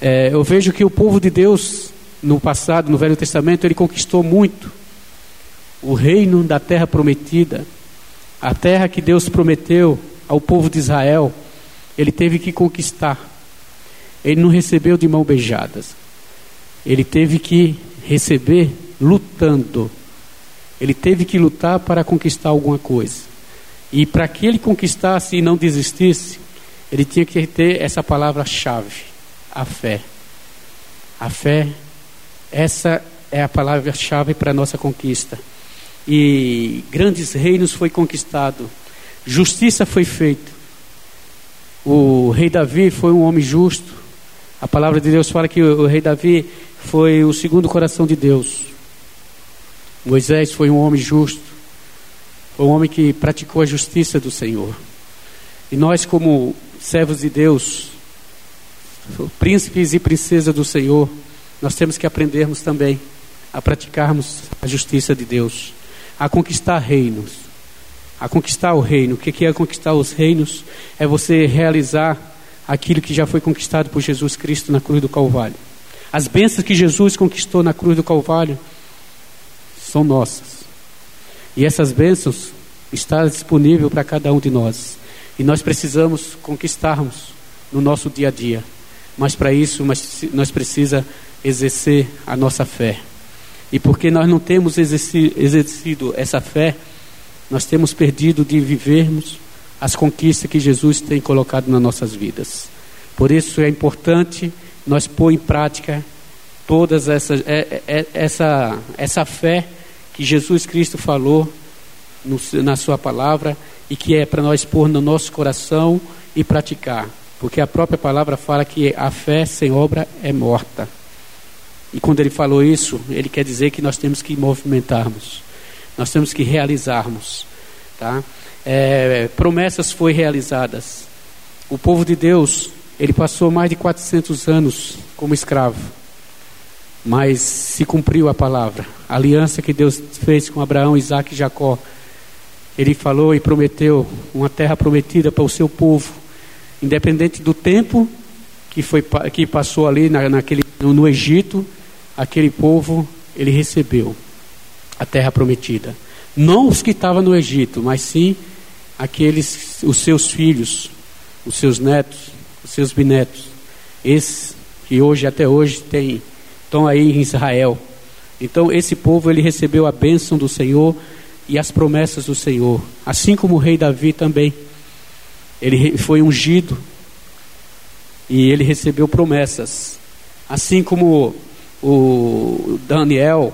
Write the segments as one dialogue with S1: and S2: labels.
S1: É, eu vejo que o povo de Deus, no passado, no Velho Testamento, ele conquistou muito o reino da terra prometida, a terra que Deus prometeu ao povo de Israel, ele teve que conquistar. Ele não recebeu de mão beijadas. Ele teve que receber lutando. Ele teve que lutar para conquistar alguma coisa. E para que ele conquistasse e não desistisse, ele tinha que ter essa palavra-chave, a fé. A fé, essa é a palavra-chave para a nossa conquista. E grandes reinos foi conquistado, justiça foi feita. O rei Davi foi um homem justo. A palavra de Deus fala que o rei Davi foi o segundo coração de Deus. Moisés foi um homem justo. Foi um homem que praticou a justiça do Senhor. E nós, como servos de Deus, príncipes e princesas do Senhor, nós temos que aprendermos também a praticarmos a justiça de Deus, a conquistar reinos, a conquistar o reino. O que é conquistar os reinos? É você realizar aquilo que já foi conquistado por Jesus Cristo na cruz do Calvário. As bênçãos que Jesus conquistou na cruz do Calvário são nossas. E essas bênçãos estão disponíveis para cada um de nós. E nós precisamos conquistarmos no nosso dia a dia. Mas para isso nós precisamos exercer a nossa fé. E porque nós não temos exercido essa fé, nós temos perdido de vivermos as conquistas que Jesus tem colocado nas nossas vidas. Por isso é importante nós pôr em prática todas essas é, é, essa essa fé que Jesus Cristo falou na sua palavra e que é para nós pôr no nosso coração e praticar, porque a própria palavra fala que a fé sem obra é morta. E quando ele falou isso, ele quer dizer que nós temos que movimentarmos, nós temos que realizarmos, tá? É, promessas foram realizadas. O povo de Deus, ele passou mais de 400 anos como escravo, mas se cumpriu a palavra, a aliança que Deus fez com Abraão, Isaac e Jacó ele falou e prometeu uma terra prometida para o seu povo, independente do tempo que foi que passou ali na, naquele no Egito, aquele povo ele recebeu a terra prometida. Não os que estavam no Egito, mas sim aqueles os seus filhos, os seus netos, os seus bisnetos, esses que hoje até hoje tem, estão aí em Israel. Então esse povo ele recebeu a bênção do Senhor e as promessas do Senhor. Assim como o rei Davi também. Ele foi ungido e ele recebeu promessas. Assim como o Daniel,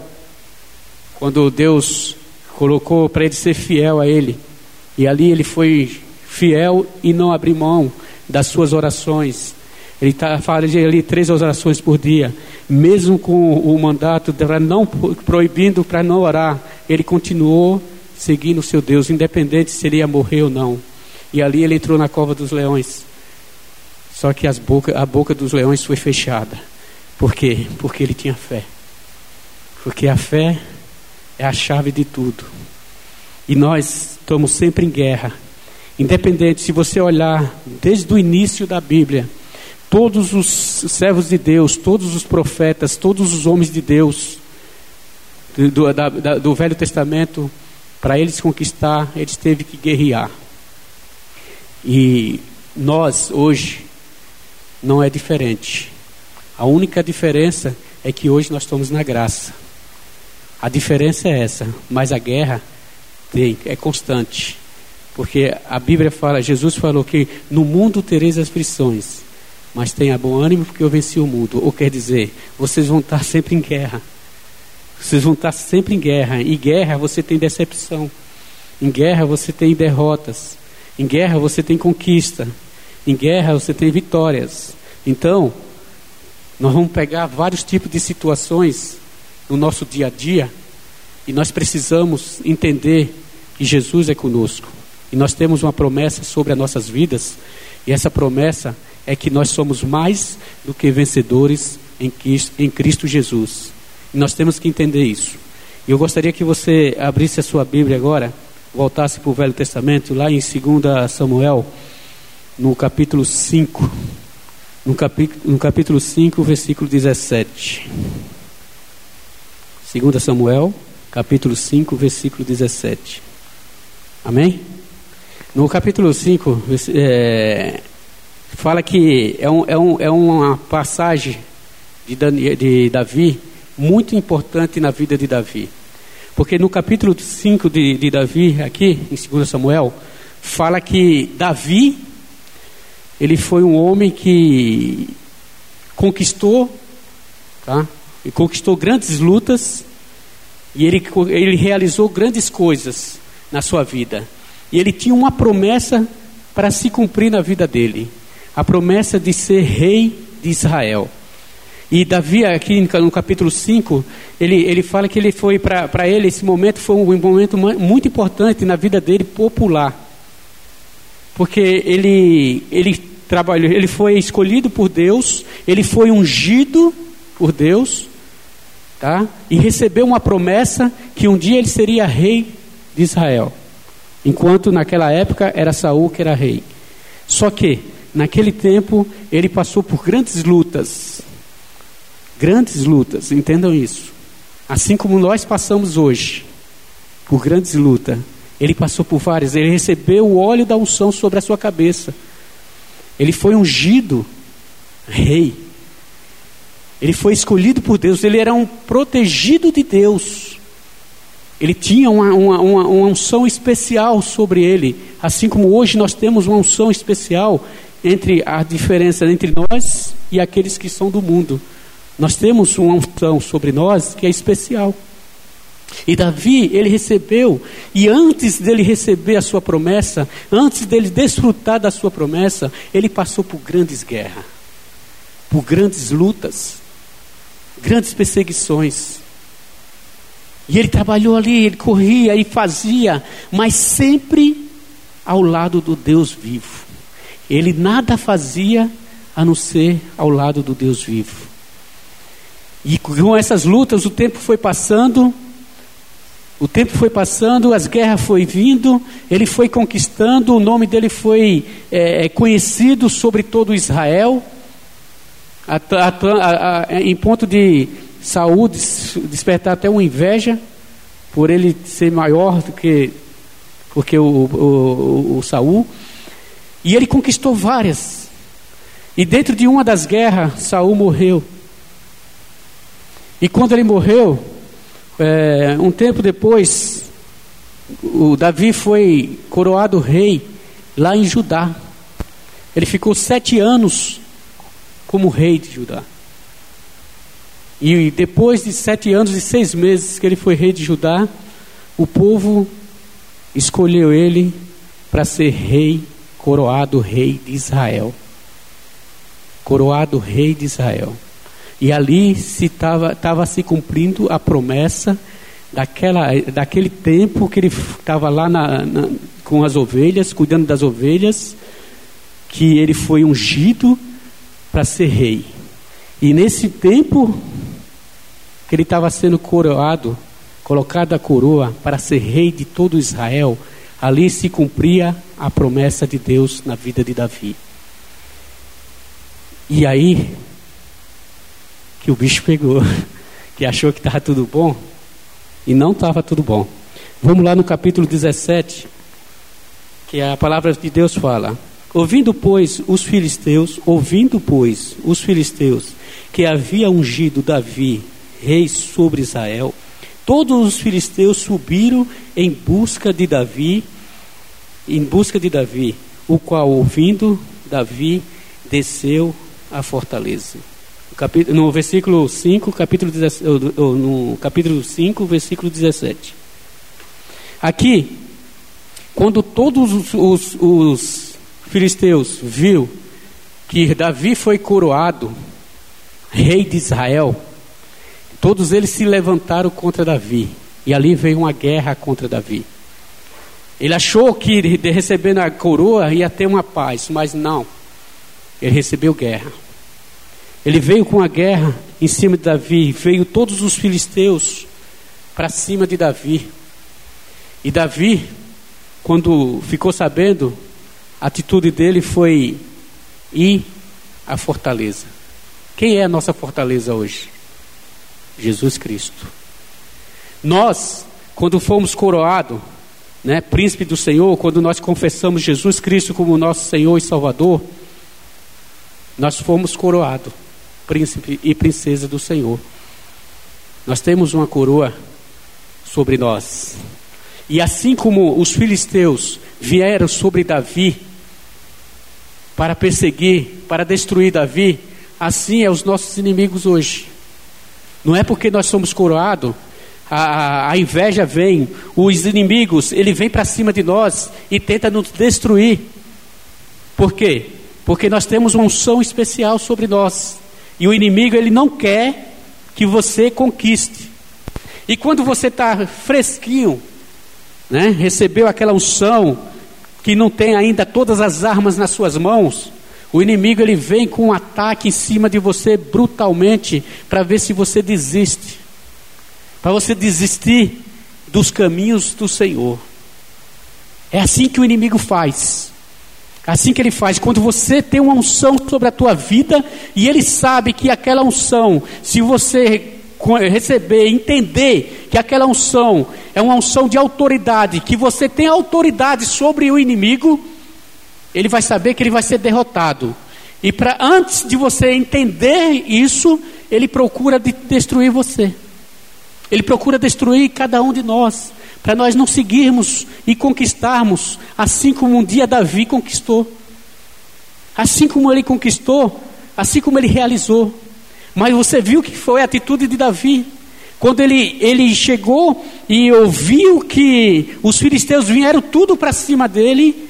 S1: quando Deus colocou para ele ser fiel a ele, e ali ele foi fiel e não abriu mão das suas orações. Ele está fazendo ali três orações por dia, mesmo com o mandato para não proibindo para não orar, ele continuou seguindo o seu Deus, independente se ele ia morrer ou não. E ali ele entrou na cova dos leões. Só que boca, a boca dos leões foi fechada. Por quê? Porque ele tinha fé. Porque a fé é a chave de tudo. E nós estamos sempre em guerra. Independente, se você olhar desde o início da Bíblia, todos os servos de Deus, todos os profetas, todos os homens de Deus, do, da, do Velho Testamento, para eles conquistar, eles teve que guerrear. E nós hoje não é diferente. A única diferença é que hoje nós estamos na graça. A diferença é essa, mas a guerra tem, é constante. Porque a Bíblia fala, Jesus falou que no mundo tereis aflições, mas tenha bom ânimo porque eu venci o mundo. Ou quer dizer, vocês vão estar sempre em guerra. Vocês vão estar sempre em guerra. Em guerra você tem decepção. Em guerra você tem derrotas. Em guerra você tem conquista. Em guerra você tem vitórias. Então, nós vamos pegar vários tipos de situações no nosso dia a dia e nós precisamos entender que Jesus é conosco. E nós temos uma promessa sobre as nossas vidas, e essa promessa é que nós somos mais do que vencedores em Cristo, Jesus. E nós temos que entender isso. E eu gostaria que você abrisse a sua Bíblia agora, voltasse para o Velho Testamento, lá em 2 Samuel, no capítulo 5. no capítulo, no capítulo 5, versículo 17. 2 Samuel, capítulo 5, versículo 17. Amém? No capítulo 5, é, fala que é, um, é, um, é uma passagem de, Daniel, de Davi muito importante na vida de Davi. Porque no capítulo 5 de, de Davi, aqui em 2 Samuel, fala que Davi, ele foi um homem que conquistou, tá? E conquistou grandes lutas, e ele, ele realizou grandes coisas na sua vida. E ele tinha uma promessa para se cumprir na vida dele: a promessa de ser rei de Israel. E Davi, aqui no capítulo 5, ele, ele fala que ele foi, para ele, esse momento foi um momento muito importante na vida dele, popular. Porque ele, ele trabalhou, ele foi escolhido por Deus, ele foi ungido por Deus, tá? E recebeu uma promessa que um dia ele seria rei de Israel. Enquanto naquela época era Saul que era rei. Só que naquele tempo ele passou por grandes lutas. Grandes lutas, entendam isso. Assim como nós passamos hoje por grandes lutas, ele passou por várias. Ele recebeu o óleo da unção sobre a sua cabeça. Ele foi ungido rei. Ele foi escolhido por Deus. Ele era um protegido de Deus. Ele tinha uma, uma, uma, uma unção especial sobre ele, assim como hoje nós temos uma unção especial entre a diferença entre nós e aqueles que são do mundo. Nós temos uma unção sobre nós que é especial. E Davi, ele recebeu, e antes dele receber a sua promessa, antes dele desfrutar da sua promessa, ele passou por grandes guerras, por grandes lutas, grandes perseguições. E ele trabalhou ali, ele corria e fazia, mas sempre ao lado do Deus vivo. Ele nada fazia a não ser ao lado do Deus vivo. E com essas lutas, o tempo foi passando, o tempo foi passando, as guerras foi vindo, ele foi conquistando, o nome dele foi é, é conhecido sobre todo Israel, a, a, a, em ponto de saúde, despertar até uma inveja por ele ser maior do que porque o, o, o, o Saul. E ele conquistou várias. E dentro de uma das guerras, Saul morreu. E quando ele morreu, é, um tempo depois, o Davi foi coroado rei lá em Judá. Ele ficou sete anos como rei de Judá. E depois de sete anos e seis meses que ele foi rei de Judá, o povo escolheu ele para ser rei, coroado rei de Israel. Coroado rei de Israel. E ali se estava se cumprindo a promessa daquela, daquele tempo que ele estava lá na, na, com as ovelhas, cuidando das ovelhas, que ele foi ungido para ser rei. E nesse tempo que ele estava sendo coroado, colocado a coroa para ser rei de todo Israel, ali se cumpria a promessa de Deus na vida de Davi. E aí que o bicho pegou, que achou que estava tudo bom e não estava tudo bom. Vamos lá no capítulo 17, que a palavra de Deus fala: Ouvindo, pois, os filisteus, ouvindo, pois, os filisteus que havia ungido Davi rei sobre Israel, todos os filisteus subiram em busca de Davi, em busca de Davi, o qual, ouvindo Davi, desceu à fortaleza. No versículo 5, capítulo 17, no capítulo 5, versículo 17. Aqui, quando todos os, os, os filisteus viram que Davi foi coroado rei de Israel, Todos eles se levantaram contra Davi. E ali veio uma guerra contra Davi. Ele achou que recebendo a coroa ia ter uma paz, mas não. Ele recebeu guerra. Ele veio com a guerra em cima de Davi, veio todos os filisteus para cima de Davi. E Davi, quando ficou sabendo, a atitude dele foi ir a fortaleza. Quem é a nossa fortaleza hoje? Jesus Cristo. Nós, quando fomos coroados, né, príncipe do Senhor, quando nós confessamos Jesus Cristo como nosso Senhor e Salvador, nós fomos coroados, príncipe e princesa do Senhor. Nós temos uma coroa sobre nós. E assim como os filisteus vieram sobre Davi para perseguir, para destruir Davi, assim é os nossos inimigos hoje. Não é porque nós somos coroados, a, a, inveja vem, os inimigos, ele vem para cima de nós e tenta nos destruir. Por quê? Porque nós temos uma unção especial sobre nós. E o inimigo, ele não quer que você conquiste. E quando você está fresquinho, né, recebeu aquela unção, que não tem ainda todas as armas nas suas mãos, o inimigo ele vem com um ataque em cima de você brutalmente para ver se você desiste. Para você desistir dos caminhos do Senhor. É assim que o inimigo faz. Assim que ele faz. Quando você tem uma unção sobre a tua vida e ele sabe que aquela unção, se você receber, entender que aquela unção é uma unção de autoridade, que você tem autoridade sobre o inimigo, ele vai saber que ele vai ser derrotado. E para antes de você entender isso, ele procura de destruir você. Ele procura destruir cada um de nós, para nós não seguirmos e conquistarmos, assim como um dia Davi conquistou. Assim como ele conquistou, assim como ele realizou. Mas você viu que foi a atitude de Davi. Quando ele, ele chegou e ouviu que os filisteus vieram tudo para cima dele,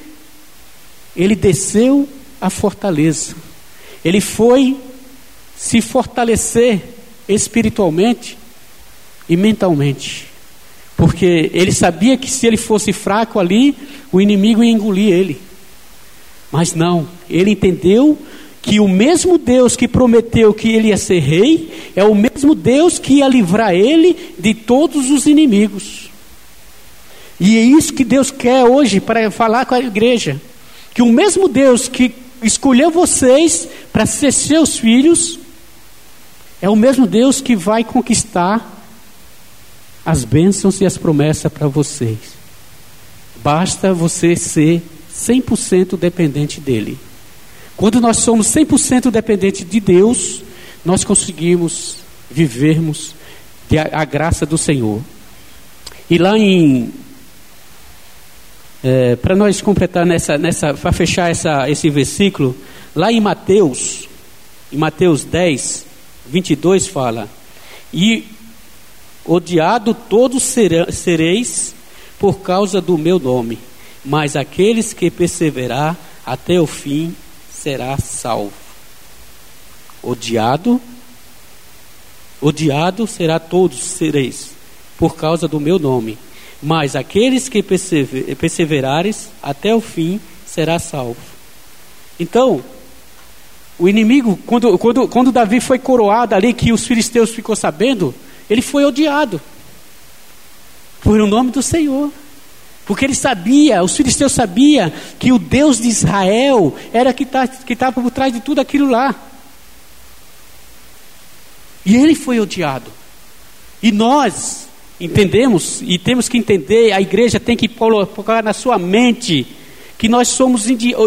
S1: ele desceu a fortaleza. Ele foi se fortalecer espiritualmente e mentalmente. Porque ele sabia que se ele fosse fraco ali, o inimigo ia engolir ele. Mas não, ele entendeu que o mesmo Deus que prometeu que ele ia ser rei, é o mesmo Deus que ia livrar ele de todos os inimigos. E é isso que Deus quer hoje para falar com a igreja. Que o mesmo Deus que escolheu vocês para ser seus filhos, é o mesmo Deus que vai conquistar as bênçãos e as promessas para vocês. Basta você ser 100% dependente dele. Quando nós somos 100% dependentes de Deus, nós conseguimos vivermos a, a graça do Senhor. E lá em. É, para nós completar nessa, nessa para fechar essa, esse versículo, lá em Mateus, em Mateus 10, 22 fala: E odiado todos sereis por causa do meu nome, mas aqueles que perseverar até o fim será salvo. Odiado, odiado será todos sereis, por causa do meu nome. Mas aqueles que perseverares até o fim será salvo. Então, o inimigo, quando, quando, quando Davi foi coroado ali, que os filisteus ficou sabendo, ele foi odiado por o nome do Senhor. Porque ele sabia, os filisteus sabiam que o Deus de Israel era que tá, estava por trás de tudo aquilo lá. E ele foi odiado. E nós entendemos, e temos que entender, a igreja tem que colocar na sua mente que nós somos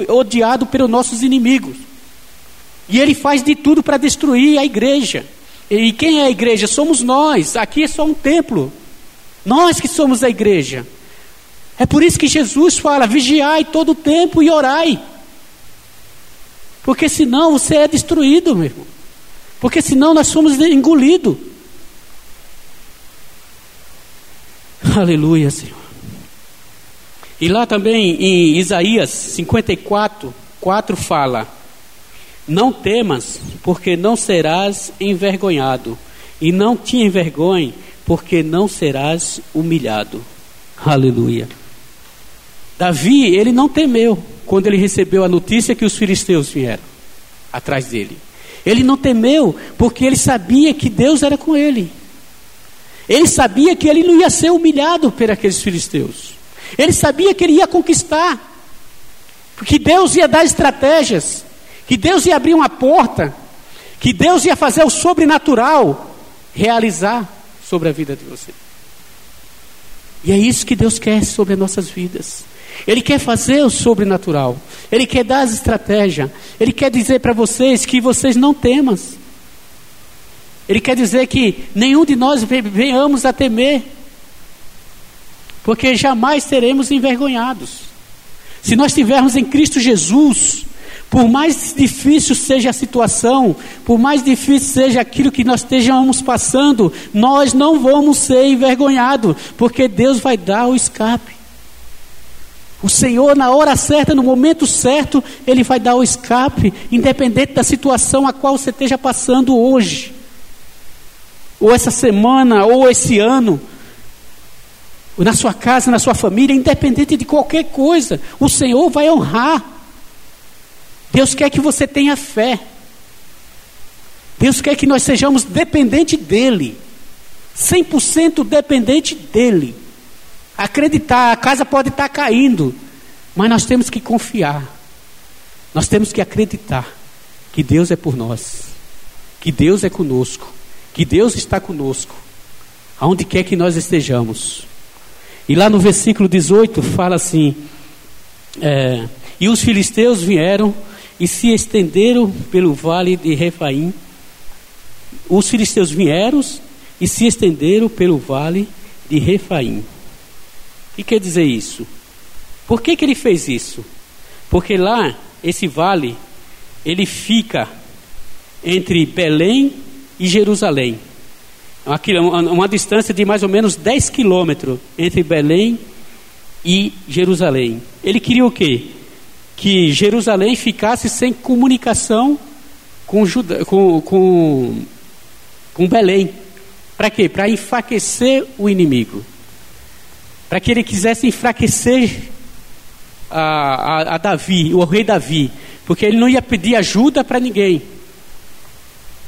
S1: odiados pelos nossos inimigos. E ele faz de tudo para destruir a igreja. E quem é a igreja? Somos nós. Aqui é só um templo. Nós que somos a igreja. É por isso que Jesus fala: vigiai todo o tempo e orai. Porque senão você é destruído, meu irmão. Porque senão nós somos engolidos. Aleluia, Senhor. E lá também em Isaías 54, 4 fala: Não temas, porque não serás envergonhado, e não te envergonhe, porque não serás humilhado. Aleluia. Davi, ele não temeu quando ele recebeu a notícia que os filisteus vieram atrás dele. Ele não temeu porque ele sabia que Deus era com ele. Ele sabia que ele não ia ser humilhado por aqueles filisteus. Ele sabia que ele ia conquistar. Porque Deus ia dar estratégias. Que Deus ia abrir uma porta, que Deus ia fazer o sobrenatural realizar sobre a vida de você. E é isso que Deus quer sobre as nossas vidas. Ele quer fazer o sobrenatural. Ele quer dar as estratégias. Ele quer dizer para vocês que vocês não temas. Ele quer dizer que nenhum de nós venhamos a temer. Porque jamais seremos envergonhados. Se nós estivermos em Cristo Jesus, por mais difícil seja a situação, por mais difícil seja aquilo que nós estejamos passando, nós não vamos ser envergonhados, porque Deus vai dar o escape. O Senhor, na hora certa, no momento certo, Ele vai dar o escape, independente da situação a qual você esteja passando hoje, ou essa semana, ou esse ano, ou na sua casa, na sua família, independente de qualquer coisa, o Senhor vai honrar. Deus quer que você tenha fé. Deus quer que nós sejamos dependentes dEle, 100% dependente dEle. Acreditar, a casa pode estar caindo, mas nós temos que confiar. Nós temos que acreditar que Deus é por nós, que Deus é conosco, que Deus está conosco, aonde quer que nós estejamos. E lá no versículo 18 fala assim: é, E os filisteus vieram e se estenderam pelo vale de Refaim. Os filisteus vieram e se estenderam pelo vale de Refaim que quer dizer isso? Por que, que ele fez isso? Porque lá, esse vale, ele fica entre Belém e Jerusalém. Uma, uma distância de mais ou menos 10 quilômetros entre Belém e Jerusalém. Ele queria o quê? Que Jerusalém ficasse sem comunicação com, com, com, com Belém. Para quê? Para enfraquecer o inimigo para que ele quisesse enfraquecer a, a, a, Davi, o rei Davi, porque ele não ia pedir ajuda para ninguém.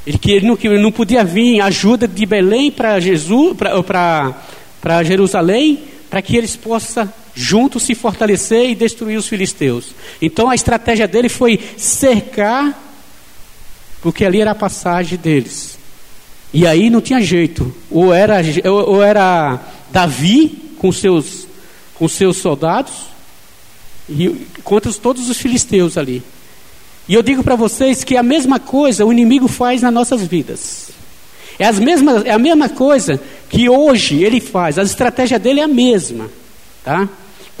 S1: Ele, que ele, não, ele não podia vir ajuda de Belém para Jesus, para Jerusalém, para que eles possam juntos se fortalecer e destruir os filisteus. Então a estratégia dele foi cercar, porque ali era a passagem deles. E aí não tinha jeito. Ou era, ou era Davi com seus, com seus soldados e contra todos os filisteus ali. E eu digo para vocês que a mesma coisa o inimigo faz nas nossas vidas. É, as mesmas, é a mesma coisa que hoje ele faz, a estratégia dele é a mesma. Tá?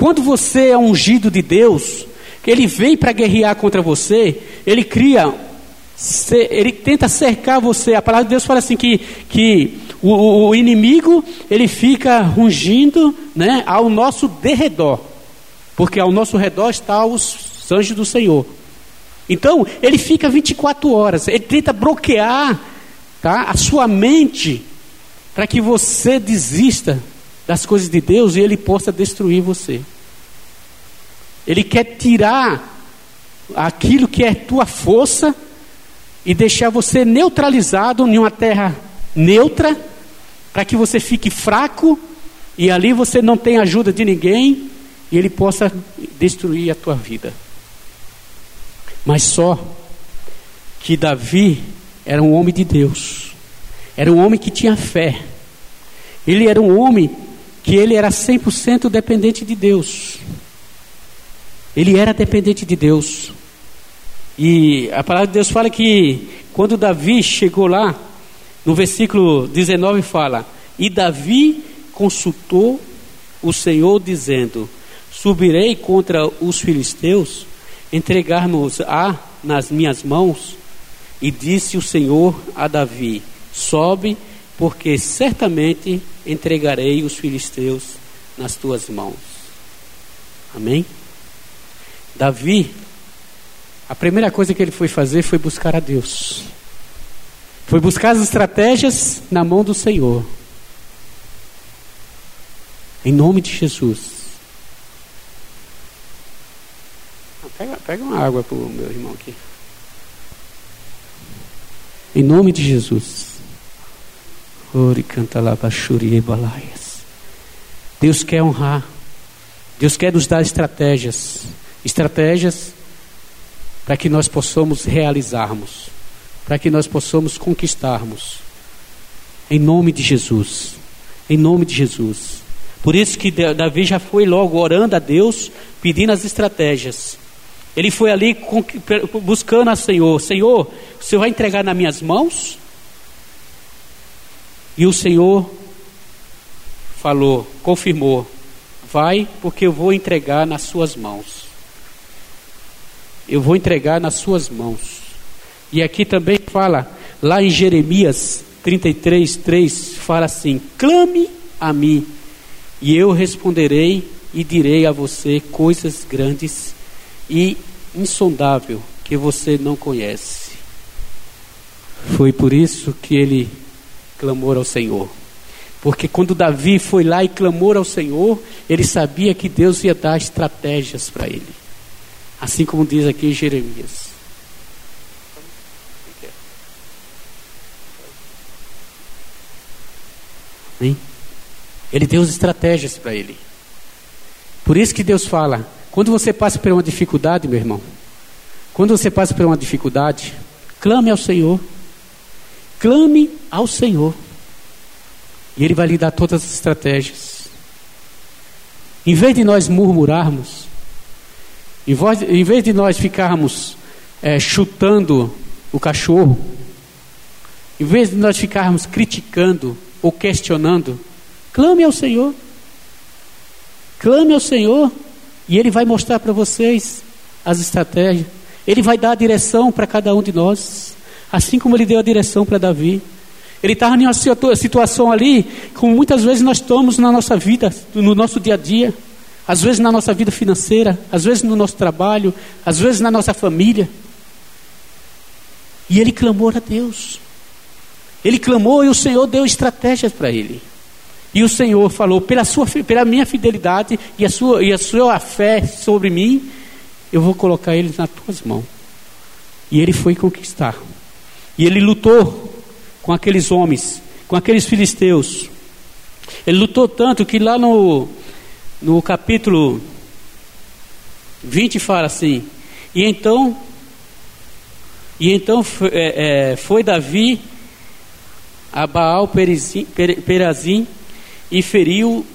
S1: Quando você é ungido de Deus, ele vem para guerrear contra você, ele cria, ele tenta cercar você. A palavra de Deus fala assim que, que o, o inimigo, ele fica rungindo né, ao nosso derredor. Porque ao nosso redor está os anjos do Senhor. Então, ele fica 24 horas, ele tenta bloquear tá, a sua mente para que você desista das coisas de Deus e ele possa destruir você. Ele quer tirar aquilo que é tua força e deixar você neutralizado em uma terra neutra para que você fique fraco e ali você não tem ajuda de ninguém e ele possa destruir a tua vida. Mas só que Davi era um homem de Deus. Era um homem que tinha fé. Ele era um homem que ele era 100% dependente de Deus. Ele era dependente de Deus. E a palavra de Deus fala que quando Davi chegou lá, no versículo 19 fala: E Davi consultou o Senhor, dizendo: Subirei contra os filisteus, entregar-nos-á nas minhas mãos? E disse o Senhor a Davi: Sobe, porque certamente entregarei os filisteus nas tuas mãos. Amém? Davi, a primeira coisa que ele foi fazer foi buscar a Deus. Foi buscar as estratégias na mão do Senhor. Em nome de Jesus. Ah, pega, pega uma água para o meu irmão aqui. Em nome de Jesus. Ori canta. Deus quer honrar. Deus quer nos dar estratégias. Estratégias para que nós possamos realizarmos, para que nós possamos conquistarmos. Em nome de Jesus. Em nome de Jesus. Por isso que Davi já foi logo orando a Deus, pedindo as estratégias. Ele foi ali buscando a Senhor: Senhor, o Senhor vai entregar nas minhas mãos? E o Senhor falou, confirmou: Vai, porque eu vou entregar nas suas mãos. Eu vou entregar nas suas mãos. E aqui também fala, lá em Jeremias 33, 3, fala assim: Clame a mim e eu responderei e direi a você coisas grandes e insondável que você não conhece. Foi por isso que ele clamou ao Senhor. Porque quando Davi foi lá e clamou ao Senhor, ele sabia que Deus ia dar estratégias para ele. Assim como diz aqui em Jeremias. Hein? Ele deu as estratégias para ele. Por isso que Deus fala: quando você passa por uma dificuldade, meu irmão, quando você passa por uma dificuldade, clame ao Senhor. Clame ao Senhor. E Ele vai lhe dar todas as estratégias. Em vez de nós murmurarmos, em, vez de nós ficarmos é, chutando o cachorro, em vez de nós ficarmos criticando ou questionando, Clame ao Senhor. Clame ao Senhor e Ele vai mostrar para vocês as estratégias. Ele vai dar a direção para cada um de nós, assim como Ele deu a direção para Davi. Ele estava em uma situação ali, como muitas vezes nós estamos na nossa vida, no nosso dia a dia, às vezes na nossa vida financeira, às vezes no nosso trabalho, às vezes na nossa família. E ele clamou a Deus. Ele clamou e o Senhor deu estratégias para ele. E o Senhor falou: pela, sua, pela minha fidelidade e a, sua, e a sua fé sobre mim, eu vou colocar eles nas tuas mãos. E ele foi conquistar. E ele lutou com aqueles homens, com aqueles filisteus. Ele lutou tanto que lá no, no capítulo 20 fala assim: E então, e então é, é, foi Davi a Baal Perazim, Perazim e feriu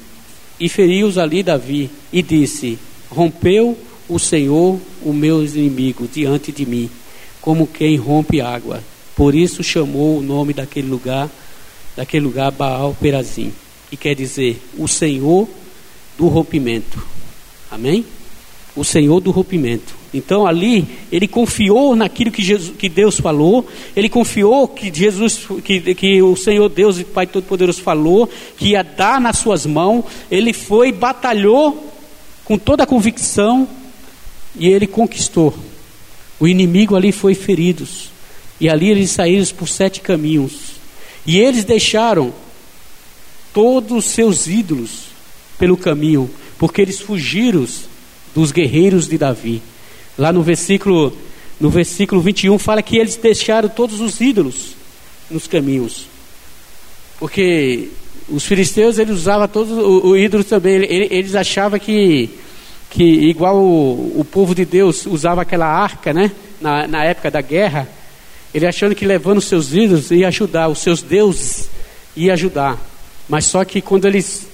S1: e feriu-os ali Davi e disse: Rompeu o Senhor o meu inimigo diante de mim, como quem rompe água. Por isso chamou o nome daquele lugar, daquele lugar Baal Perazim, que quer dizer o Senhor do rompimento. Amém? O Senhor do rompimento. Então ali ele confiou naquilo que, Jesus, que Deus falou, ele confiou que Jesus, que, que o Senhor Deus e Pai Todo-Poderoso falou, que ia dar nas suas mãos. Ele foi, batalhou com toda a convicção e ele conquistou. O inimigo ali foi ferido e ali eles saíram por sete caminhos e eles deixaram todos os seus ídolos pelo caminho, porque eles fugiram dos guerreiros de Davi. Lá no versículo, no versículo 21 fala que eles deixaram todos os ídolos nos caminhos. Porque os filisteus eles usavam todos os ídolos também. Eles achavam que, que igual o, o povo de Deus usava aquela arca, né? Na, na época da guerra, ele achando que levando os seus ídolos ia ajudar, os seus deuses ia ajudar. Mas só que quando eles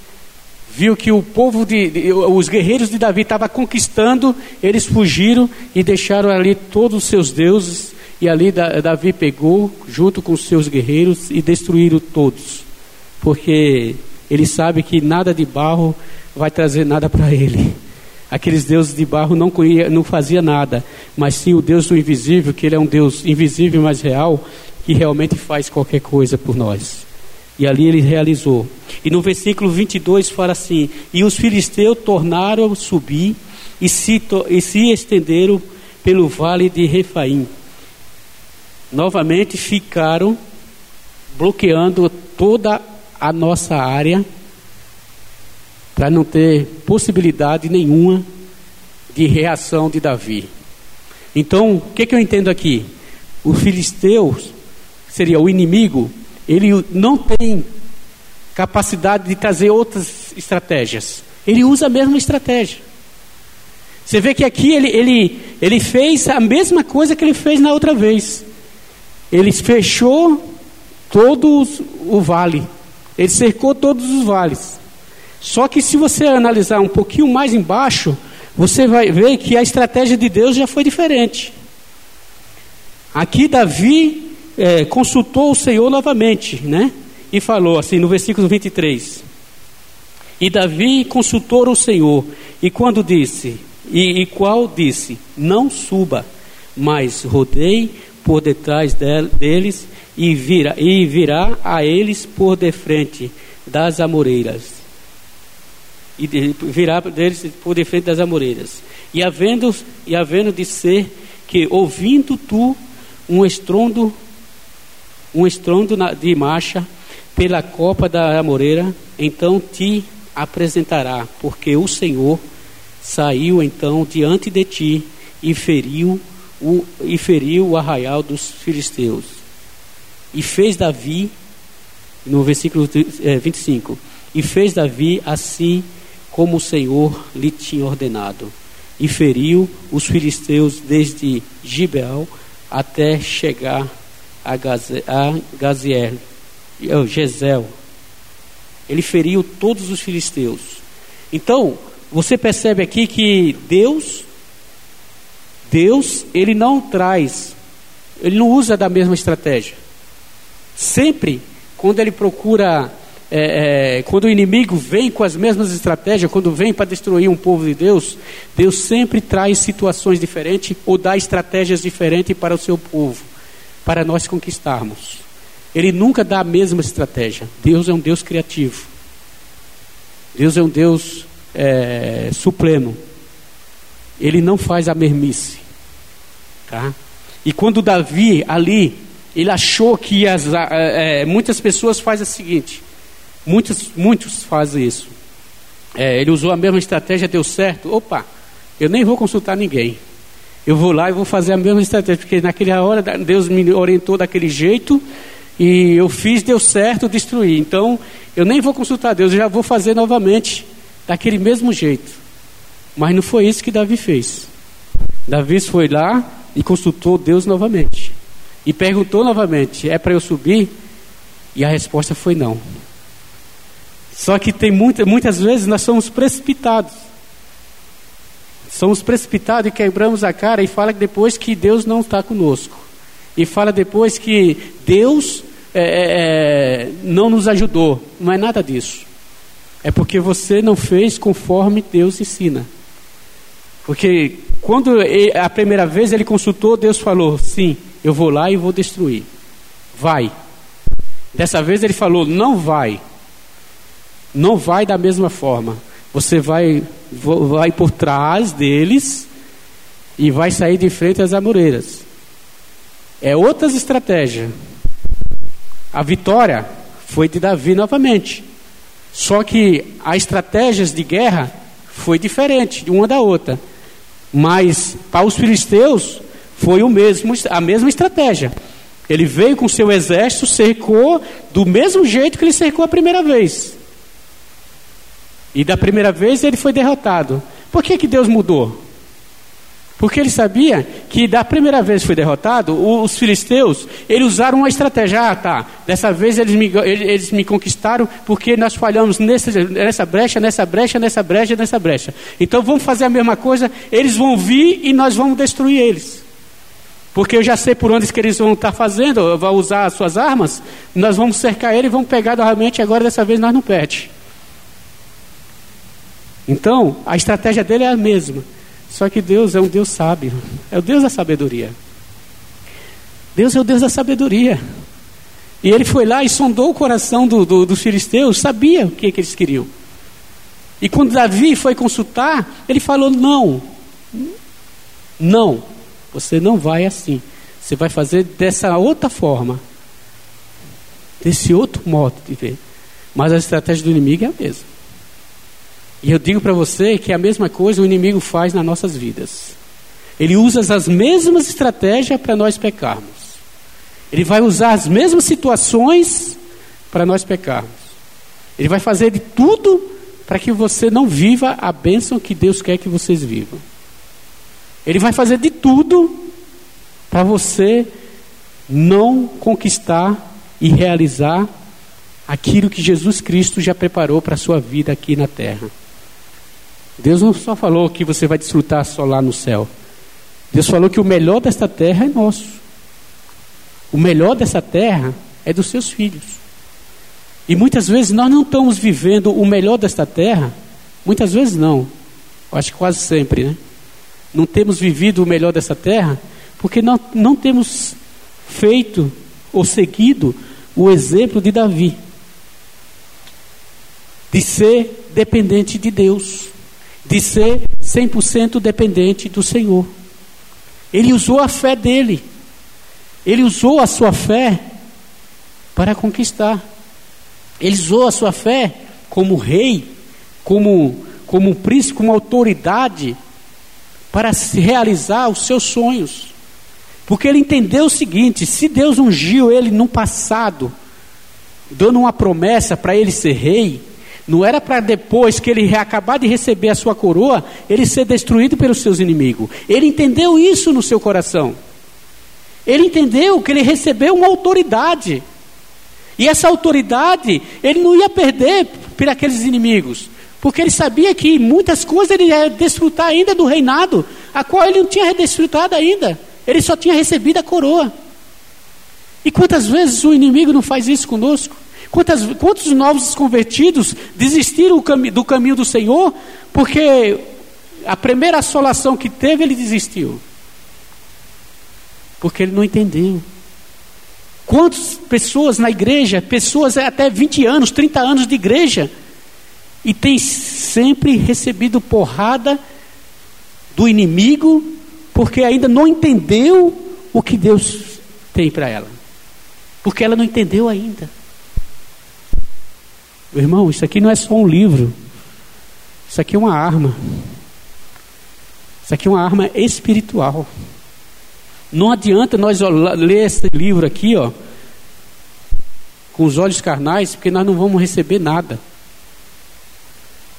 S1: viu que o povo de, de os guerreiros de Davi estavam conquistando, eles fugiram e deixaram ali todos os seus deuses. E ali Davi pegou, junto com os seus guerreiros, e destruíram todos. Porque ele sabe que nada de barro vai trazer nada para ele. Aqueles deuses de barro não, não fazia nada, mas sim o Deus do invisível, que ele é um Deus invisível, mas real, que realmente faz qualquer coisa por nós. E ali ele realizou. E no versículo 22 fala assim: E os filisteus tornaram a subir e se, e se estenderam pelo vale de Refaim. Novamente ficaram bloqueando toda a nossa área para não ter possibilidade nenhuma de reação de Davi. Então, o que, que eu entendo aqui? O filisteu seria o inimigo ele não tem capacidade de trazer outras estratégias. Ele usa a mesma estratégia. Você vê que aqui ele, ele, ele fez a mesma coisa que ele fez na outra vez. Ele fechou todo o vale. Ele cercou todos os vales. Só que se você analisar um pouquinho mais embaixo, você vai ver que a estratégia de Deus já foi diferente. Aqui Davi é, consultou o Senhor novamente, né? E falou assim no versículo 23. E Davi consultou o Senhor, e quando disse, e, e qual disse: Não suba, mas rodei por detrás deles e, vira, e virá a eles por de frente das amoreiras. E virá deles por de frente das amoreiras. E havendo, e havendo de ser que, ouvindo tu um estrondo, um estrondo de marcha pela copa da amoreira, então te apresentará, porque o Senhor saiu então diante de ti e feriu o, e feriu o arraial dos filisteus. E fez Davi, no versículo 25, é, e fez Davi assim como o Senhor lhe tinha ordenado, e feriu os filisteus desde Gibeal até chegar a, Gaze, a Gaziel, Gezel. Ele feriu todos os filisteus. Então, você percebe aqui que Deus, Deus, ele não traz, ele não usa da mesma estratégia. Sempre, quando ele procura, é, é, quando o inimigo vem com as mesmas estratégias, quando vem para destruir um povo de Deus, Deus sempre traz situações diferentes ou dá estratégias diferentes para o seu povo, para nós conquistarmos. Ele nunca dá a mesma estratégia. Deus é um Deus criativo. Deus é um Deus é, supremo. Ele não faz a mermice. Tá? E quando Davi ali, ele achou que as, é, muitas pessoas fazem o seguinte, muitos, muitos fazem isso. É, ele usou a mesma estratégia, deu certo. Opa, eu nem vou consultar ninguém. Eu vou lá e vou fazer a mesma estratégia, porque naquela hora Deus me orientou daquele jeito e eu fiz, deu certo, destruí. Então eu nem vou consultar Deus, eu já vou fazer novamente daquele mesmo jeito. Mas não foi isso que Davi fez. Davi foi lá e consultou Deus novamente. E perguntou novamente: é para eu subir? E a resposta foi não. Só que tem muita, muitas vezes nós somos precipitados. Somos precipitados e quebramos a cara e fala depois que Deus não está conosco. E fala depois que Deus é, é, é não nos ajudou. Não é nada disso. É porque você não fez conforme Deus ensina. Porque quando ele, a primeira vez ele consultou, Deus falou: sim, eu vou lá e vou destruir. Vai. Dessa vez ele falou: não vai. Não vai da mesma forma. Você vai, vai por trás deles e vai sair de frente às amoreiras. É outras estratégias. A vitória foi de Davi novamente. Só que as estratégias de guerra foi diferente uma da outra. Mas para os filisteus foi o mesmo, a mesma estratégia. Ele veio com seu exército, cercou do mesmo jeito que ele cercou a primeira vez. E da primeira vez ele foi derrotado. Por que, que Deus mudou? Porque ele sabia que da primeira vez foi derrotado, os filisteus, eles usaram uma estratégia. Ah, tá, dessa vez eles me, eles me conquistaram porque nós falhamos nessa, nessa brecha, nessa brecha, nessa brecha, nessa brecha. Então vamos fazer a mesma coisa, eles vão vir e nós vamos destruir eles. Porque eu já sei por onde que eles vão estar fazendo, vão usar as suas armas, nós vamos cercar ele e vamos pegar novamente, agora dessa vez nós não perde. Então, a estratégia dele é a mesma. Só que Deus é um Deus sábio, é o Deus da sabedoria. Deus é o Deus da sabedoria. E ele foi lá e sondou o coração do, do, dos filisteus, sabia o que, que eles queriam. E quando Davi foi consultar, ele falou: Não, não, você não vai assim. Você vai fazer dessa outra forma, desse outro modo de ver. Mas a estratégia do inimigo é a mesma. E eu digo para você que é a mesma coisa o inimigo faz nas nossas vidas. Ele usa as mesmas estratégias para nós pecarmos. Ele vai usar as mesmas situações para nós pecarmos. Ele vai fazer de tudo para que você não viva a bênção que Deus quer que vocês vivam. Ele vai fazer de tudo para você não conquistar e realizar aquilo que Jesus Cristo já preparou para a sua vida aqui na terra. Deus não só falou que você vai desfrutar só lá no céu. Deus falou que o melhor desta terra é nosso. O melhor dessa terra é dos seus filhos. E muitas vezes nós não estamos vivendo o melhor desta terra. Muitas vezes não. Eu acho que quase sempre, né? Não temos vivido o melhor dessa terra porque não, não temos feito ou seguido o exemplo de Davi de ser dependente de Deus, de ser 100% dependente do Senhor. Ele usou a fé dele, ele usou a sua fé para conquistar, ele usou a sua fé como rei, como, como príncipe, como autoridade, para realizar os seus sonhos. Porque ele entendeu o seguinte: se Deus ungiu ele no passado, dando uma promessa para ele ser rei, não era para depois que ele acabar de receber a sua coroa, ele ser destruído pelos seus inimigos. Ele entendeu isso no seu coração. Ele entendeu que ele recebeu uma autoridade. E essa autoridade ele não ia perder por aqueles inimigos. Porque ele sabia que muitas coisas ele ia desfrutar ainda do reinado, a qual ele não tinha desfrutado ainda. Ele só tinha recebido a coroa. E quantas vezes o inimigo não faz isso conosco? Quantas, quantos novos convertidos desistiram do caminho do Senhor porque a primeira assolação que teve ele desistiu? Porque ele não entendeu. Quantas pessoas na igreja, pessoas até 20 anos, 30 anos de igreja, e tem sempre recebido porrada do inimigo, porque ainda não entendeu o que Deus tem para ela. Porque ela não entendeu ainda. Meu irmão, isso aqui não é só um livro. Isso aqui é uma arma. Isso aqui é uma arma espiritual. Não adianta nós ler esse livro aqui, ó, com os olhos carnais, porque nós não vamos receber nada.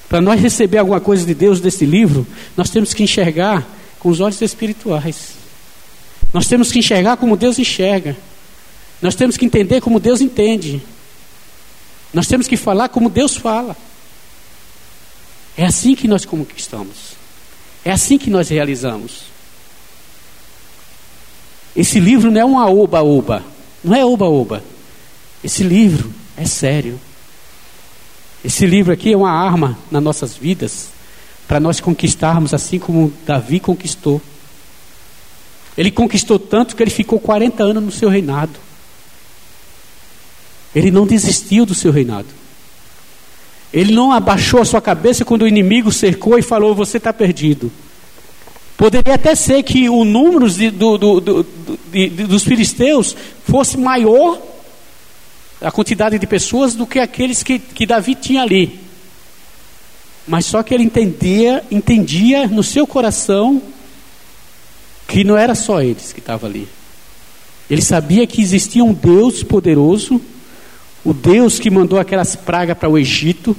S1: Para nós receber alguma coisa de Deus desse livro, nós temos que enxergar com os olhos espirituais. Nós temos que enxergar como Deus enxerga. Nós temos que entender como Deus entende. Nós temos que falar como Deus fala. É assim que nós conquistamos. É assim que nós realizamos. Esse livro não é uma oba-oba. Não é oba-oba. Esse livro é sério. Esse livro aqui é uma arma nas nossas vidas para nós conquistarmos assim como Davi conquistou. Ele conquistou tanto que ele ficou 40 anos no seu reinado. Ele não desistiu do seu reinado. Ele não abaixou a sua cabeça quando o inimigo cercou e falou: Você está perdido. Poderia até ser que o número de, do, do, do, de, dos filisteus fosse maior, a quantidade de pessoas, do que aqueles que, que Davi tinha ali. Mas só que ele entendia, entendia no seu coração que não era só eles que estavam ali. Ele sabia que existia um Deus poderoso o Deus que mandou aquelas pragas para o Egito,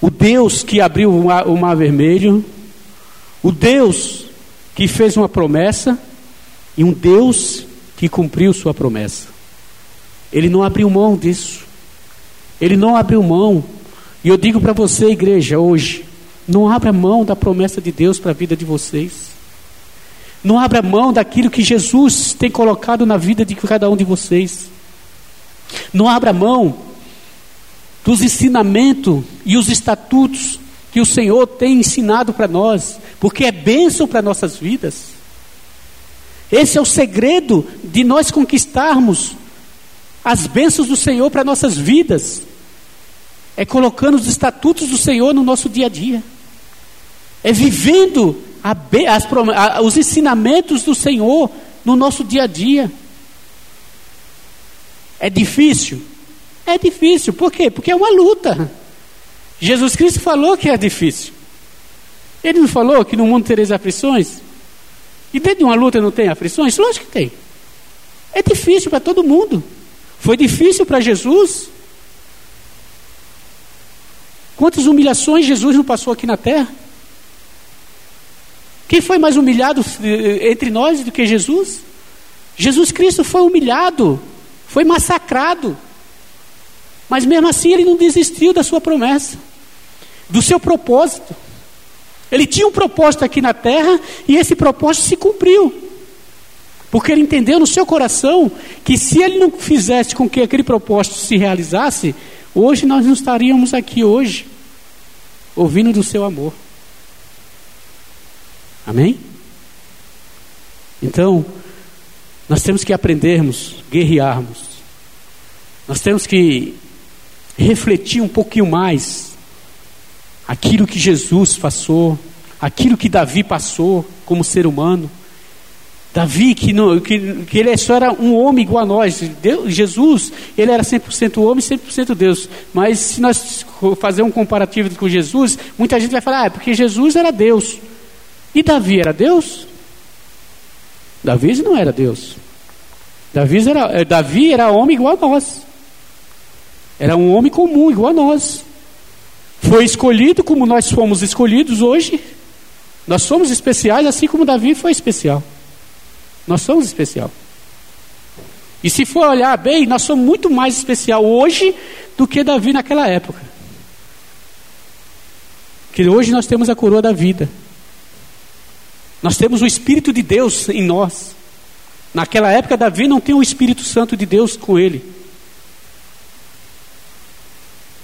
S1: o Deus que abriu o mar, o mar Vermelho, o Deus que fez uma promessa e um Deus que cumpriu sua promessa. Ele não abriu mão disso. Ele não abriu mão. E eu digo para você, igreja, hoje, não abra mão da promessa de Deus para a vida de vocês. Não abra mão daquilo que Jesus tem colocado na vida de cada um de vocês. Não abra mão dos ensinamentos e os estatutos que o Senhor tem ensinado para nós, porque é bênção para nossas vidas. Esse é o segredo de nós conquistarmos as bênçãos do Senhor para nossas vidas. É colocando os estatutos do Senhor no nosso dia a dia. É vivendo a, as, a, os ensinamentos do Senhor no nosso dia a dia. É difícil? É difícil. Por quê? Porque é uma luta. Jesus Cristo falou que é difícil. Ele não falou que no mundo tereis aflições? E dentro de uma luta não tem aflições? Lógico que tem. É difícil para todo mundo. Foi difícil para Jesus. Quantas humilhações Jesus não passou aqui na terra? Quem foi mais humilhado eh, entre nós do que Jesus? Jesus Cristo foi humilhado, foi massacrado. Mas mesmo assim ele não desistiu da sua promessa, do seu propósito. Ele tinha um propósito aqui na terra e esse propósito se cumpriu. Porque ele entendeu no seu coração que se ele não fizesse com que aquele propósito se realizasse, hoje nós não estaríamos aqui hoje, ouvindo do seu amor. Amém? Então, nós temos que aprendermos, guerrearmos. Nós temos que refletir um pouquinho mais aquilo que Jesus passou, aquilo que Davi passou como ser humano. Davi, que, não, que, que ele só era um homem igual a nós. Deus, Jesus, ele era 100% homem e 100% Deus. Mas se nós fazer um comparativo com Jesus, muita gente vai falar, ah, é porque Jesus era Deus. E Davi era Deus? Davi não era Deus. Davi era, eh, Davi era homem igual a nós. Era um homem comum, igual a nós. Foi escolhido como nós fomos escolhidos hoje. Nós somos especiais, assim como Davi foi especial. Nós somos especial. E se for olhar bem, nós somos muito mais especial hoje do que Davi naquela época. Que hoje nós temos a coroa da vida. Nós temos o Espírito de Deus em nós. Naquela época, Davi não tem o Espírito Santo de Deus com ele.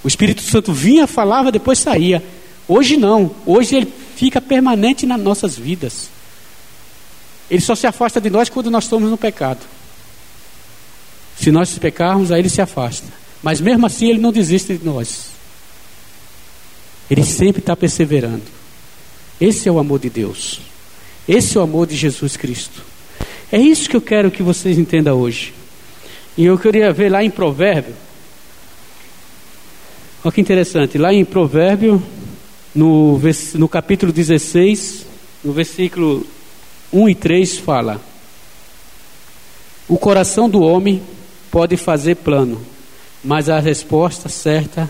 S1: O Espírito Santo vinha, falava, depois saía. Hoje não. Hoje ele fica permanente nas nossas vidas. Ele só se afasta de nós quando nós estamos no pecado. Se nós pecarmos, aí ele se afasta. Mas mesmo assim, ele não desiste de nós. Ele sempre está perseverando. Esse é o amor de Deus. Esse é o amor de Jesus Cristo. É isso que eu quero que vocês entendam hoje. E eu queria ver lá em Provérbio. Olha que interessante. Lá em Provérbio, no, no capítulo 16, no versículo 1 e 3, fala: O coração do homem pode fazer plano, mas a resposta certa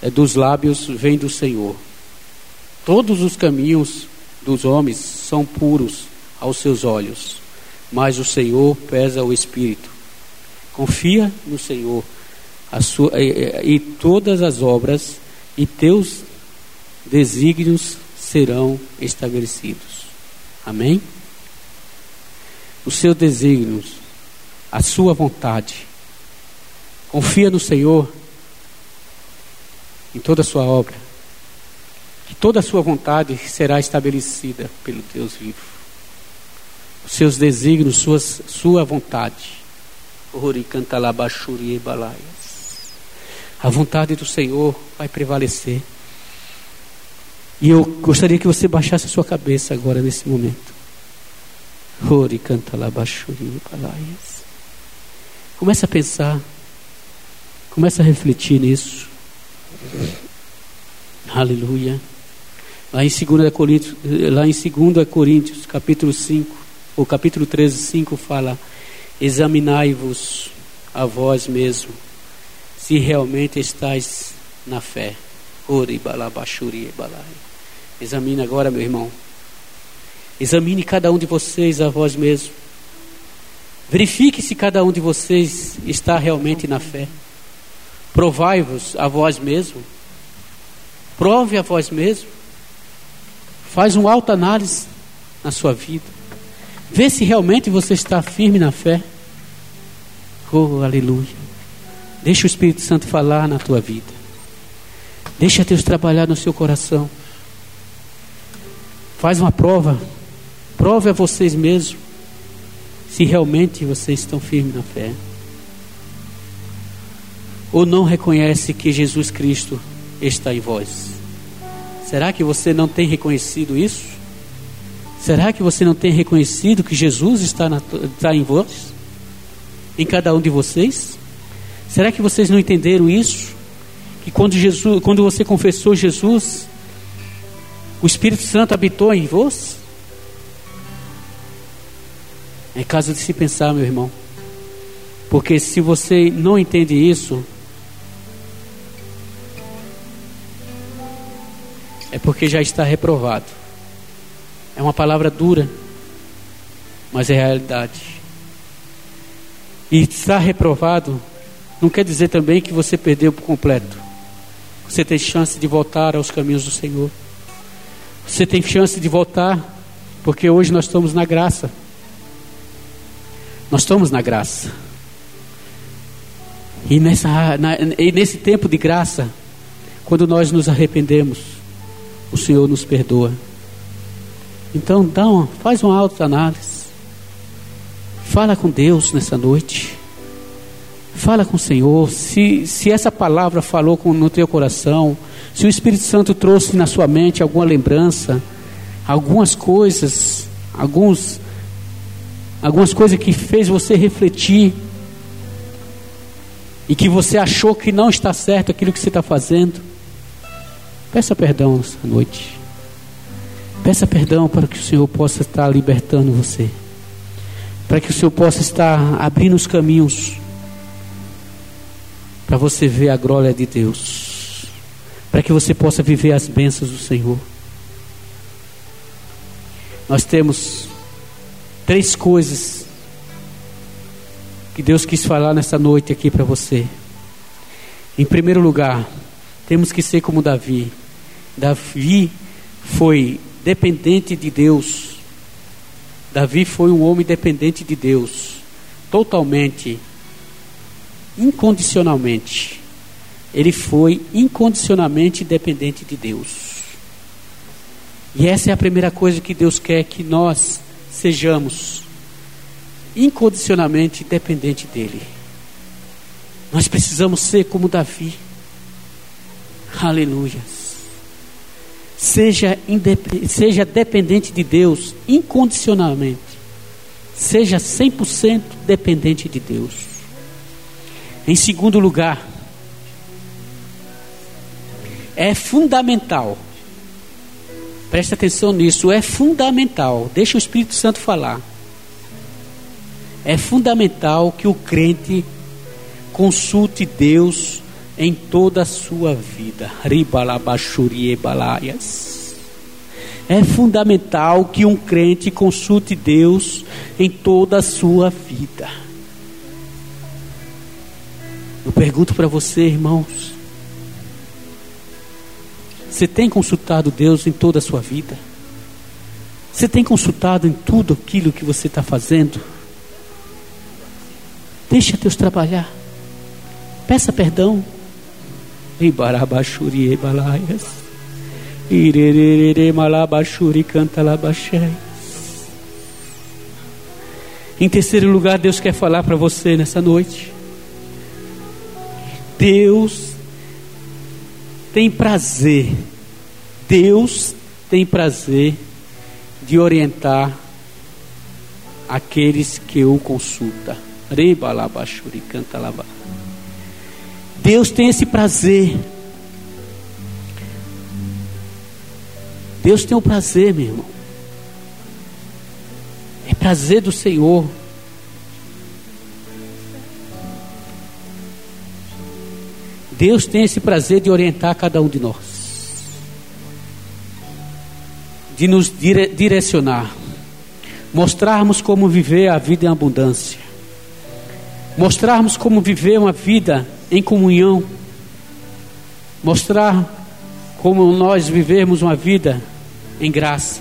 S1: é dos lábios vem do Senhor. Todos os caminhos dos homens são puros aos seus olhos, mas o Senhor pesa o espírito. Confia no Senhor sua, e, e todas as obras e teus desígnios serão estabelecidos. Amém? Os seus desígnios, a sua vontade. Confia no Senhor em toda a sua obra que toda a sua vontade será estabelecida pelo Deus vivo. Os seus desígnios, suas, sua vontade. A vontade do Senhor vai prevalecer. E eu gostaria que você baixasse a sua cabeça agora nesse momento. Começa a pensar. Começa a refletir nisso. Aleluia. Lá em 2 Coríntios, lá em 2 Coríntios, capítulo 5, o capítulo 13, 5 fala: Examinai-vos a vós mesmo, se realmente estáis na fé. Examine agora, meu irmão. Examine cada um de vocês a vós mesmo. Verifique se cada um de vocês está realmente na fé. Provai-vos a vós mesmo. Prove a vós mesmo. Faz uma alta análise na sua vida. Vê se realmente você está firme na fé. Oh, aleluia. Deixa o Espírito Santo falar na tua vida. Deixa Deus trabalhar no seu coração. Faz uma prova. Prove a vocês mesmos se realmente vocês estão firmes na fé. Ou não reconhece que Jesus Cristo está em vós. Será que você não tem reconhecido isso? Será que você não tem reconhecido que Jesus está, na, está em vós? Em cada um de vocês? Será que vocês não entenderam isso? Que quando, Jesus, quando você confessou Jesus, o Espírito Santo habitou em vós? É caso de se pensar, meu irmão. Porque se você não entende isso, é porque já está reprovado. É uma palavra dura, mas é realidade. E estar reprovado não quer dizer também que você perdeu por completo. Você tem chance de voltar aos caminhos do Senhor. Você tem chance de voltar, porque hoje nós estamos na graça. Nós estamos na graça. E, nessa, na, e nesse tempo de graça, quando nós nos arrependemos, o Senhor nos perdoa. Então, dá uma, faz uma autoanálise. Fala com Deus nessa noite. Fala com o Senhor. Se, se essa palavra falou com, no teu coração, se o Espírito Santo trouxe na sua mente alguma lembrança, algumas coisas, alguns, algumas coisas que fez você refletir e que você achou que não está certo aquilo que você está fazendo, peça perdão essa noite. Peça perdão para que o Senhor possa estar libertando você, para que o Senhor possa estar abrindo os caminhos para você ver a glória de Deus, para que você possa viver as bênçãos do Senhor. Nós temos três coisas que Deus quis falar nessa noite aqui para você. Em primeiro lugar, temos que ser como Davi. Davi foi dependente de Deus. Davi foi um homem dependente de Deus, totalmente incondicionalmente. Ele foi incondicionalmente dependente de Deus. E essa é a primeira coisa que Deus quer que nós sejamos incondicionalmente dependente dele. Nós precisamos ser como Davi. Aleluia. Seja, seja dependente de Deus incondicionalmente. Seja 100% dependente de Deus. Em segundo lugar, é fundamental, preste atenção nisso, é fundamental, deixa o Espírito Santo falar. É fundamental que o crente consulte Deus em toda a sua vida. É fundamental que um crente consulte Deus em toda a sua vida. Eu pergunto para você, irmãos: você tem consultado Deus em toda a sua vida? Você tem consultado em tudo aquilo que você está fazendo? Deixa Deus trabalhar. Peça perdão. Ibarabachuri balaias. Irerere malabachuri canta labaxé. Em terceiro lugar, Deus quer falar para você nessa noite. Deus tem prazer, Deus tem prazer de orientar aqueles que o consulta. Deus tem esse prazer. Deus tem o prazer, meu irmão. É prazer do Senhor Deus tem esse prazer de orientar cada um de nós, de nos dire direcionar, mostrarmos como viver a vida em abundância, mostrarmos como viver uma vida em comunhão, mostrar como nós vivemos uma vida em graça.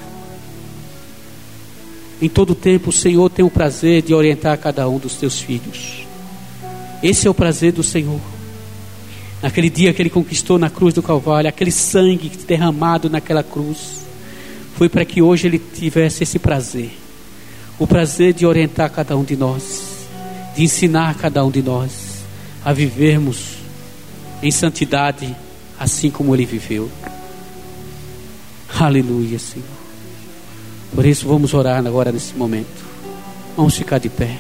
S1: Em todo tempo o Senhor tem o prazer de orientar cada um dos teus filhos. Esse é o prazer do Senhor naquele dia que ele conquistou na cruz do Calvário, aquele sangue derramado naquela cruz, foi para que hoje ele tivesse esse prazer o prazer de orientar cada um de nós, de ensinar cada um de nós a vivermos em santidade, assim como ele viveu. Aleluia, Senhor. Por isso, vamos orar agora nesse momento. Vamos ficar de pé.